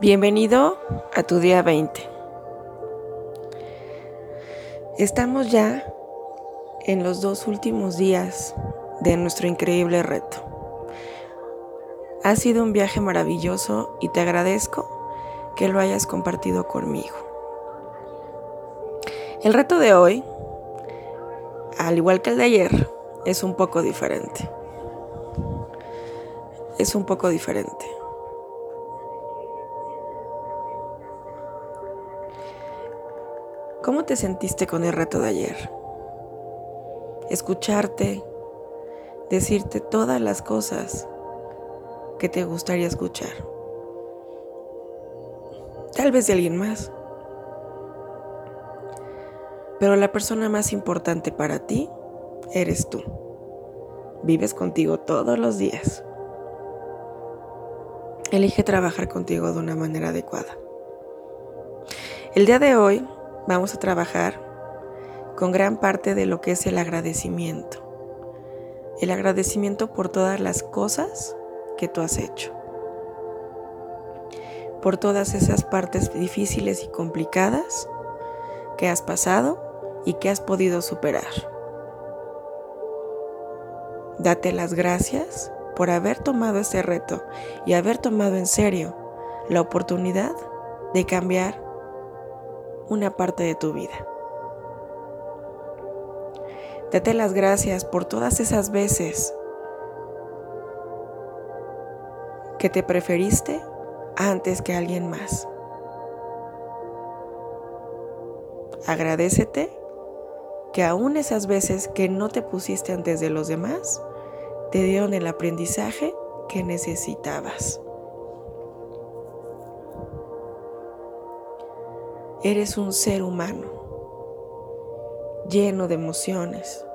Bienvenido a tu día 20. Estamos ya en los dos últimos días de nuestro increíble reto. Ha sido un viaje maravilloso y te agradezco que lo hayas compartido conmigo. El reto de hoy, al igual que el de ayer, es un poco diferente. Es un poco diferente. ¿Cómo te sentiste con el reto de ayer? Escucharte, decirte todas las cosas que te gustaría escuchar. Tal vez de alguien más. Pero la persona más importante para ti eres tú. Vives contigo todos los días. Elige trabajar contigo de una manera adecuada. El día de hoy vamos a trabajar con gran parte de lo que es el agradecimiento. El agradecimiento por todas las cosas que tú has hecho. Por todas esas partes difíciles y complicadas que has pasado y que has podido superar. Date las gracias por haber tomado este reto y haber tomado en serio la oportunidad de cambiar una parte de tu vida. Date las gracias por todas esas veces que te preferiste antes que alguien más. Agradecete que aún esas veces que no te pusiste antes de los demás, te dieron el aprendizaje que necesitabas. Eres un ser humano, lleno de emociones,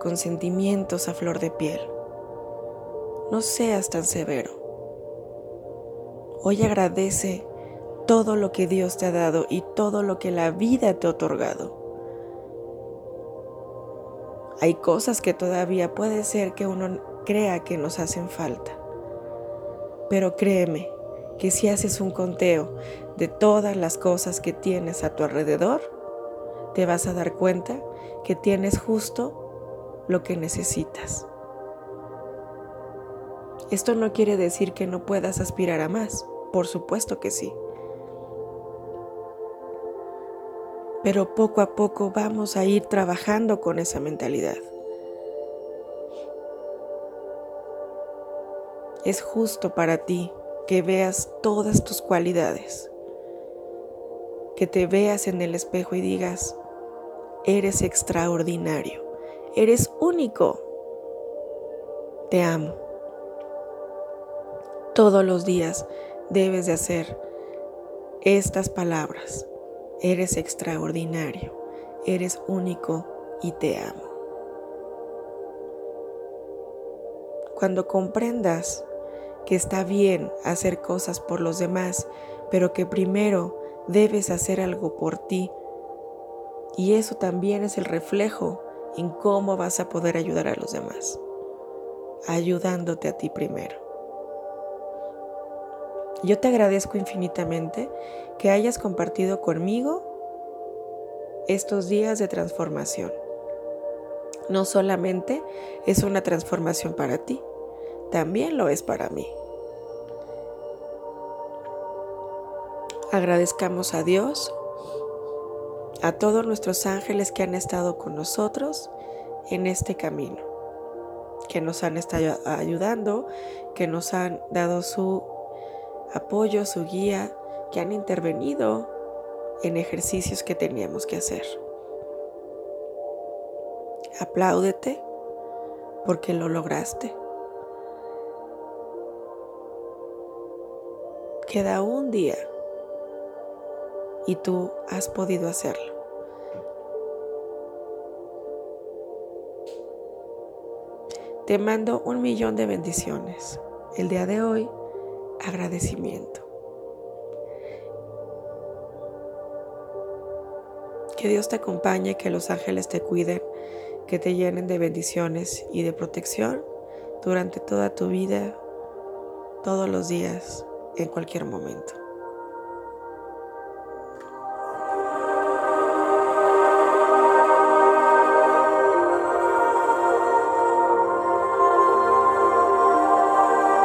con sentimientos a flor de piel. No seas tan severo. Hoy agradece todo lo que Dios te ha dado y todo lo que la vida te ha otorgado. Hay cosas que todavía puede ser que uno crea que nos hacen falta. Pero créeme que si haces un conteo de todas las cosas que tienes a tu alrededor, te vas a dar cuenta que tienes justo lo que necesitas. Esto no quiere decir que no puedas aspirar a más, por supuesto que sí. Pero poco a poco vamos a ir trabajando con esa mentalidad. Es justo para ti que veas todas tus cualidades, que te veas en el espejo y digas, eres extraordinario, eres único, te amo. Todos los días debes de hacer estas palabras, eres extraordinario, eres único y te amo. Cuando comprendas que está bien hacer cosas por los demás, pero que primero debes hacer algo por ti. Y eso también es el reflejo en cómo vas a poder ayudar a los demás, ayudándote a ti primero. Yo te agradezco infinitamente que hayas compartido conmigo estos días de transformación. No solamente es una transformación para ti, también lo es para mí. Agradezcamos a Dios, a todos nuestros ángeles que han estado con nosotros en este camino, que nos han estado ayudando, que nos han dado su apoyo, su guía, que han intervenido en ejercicios que teníamos que hacer. Apláudete porque lo lograste. Queda un día y tú has podido hacerlo. Te mando un millón de bendiciones. El día de hoy, agradecimiento. Que Dios te acompañe, que los ángeles te cuiden, que te llenen de bendiciones y de protección durante toda tu vida, todos los días en cualquier momento.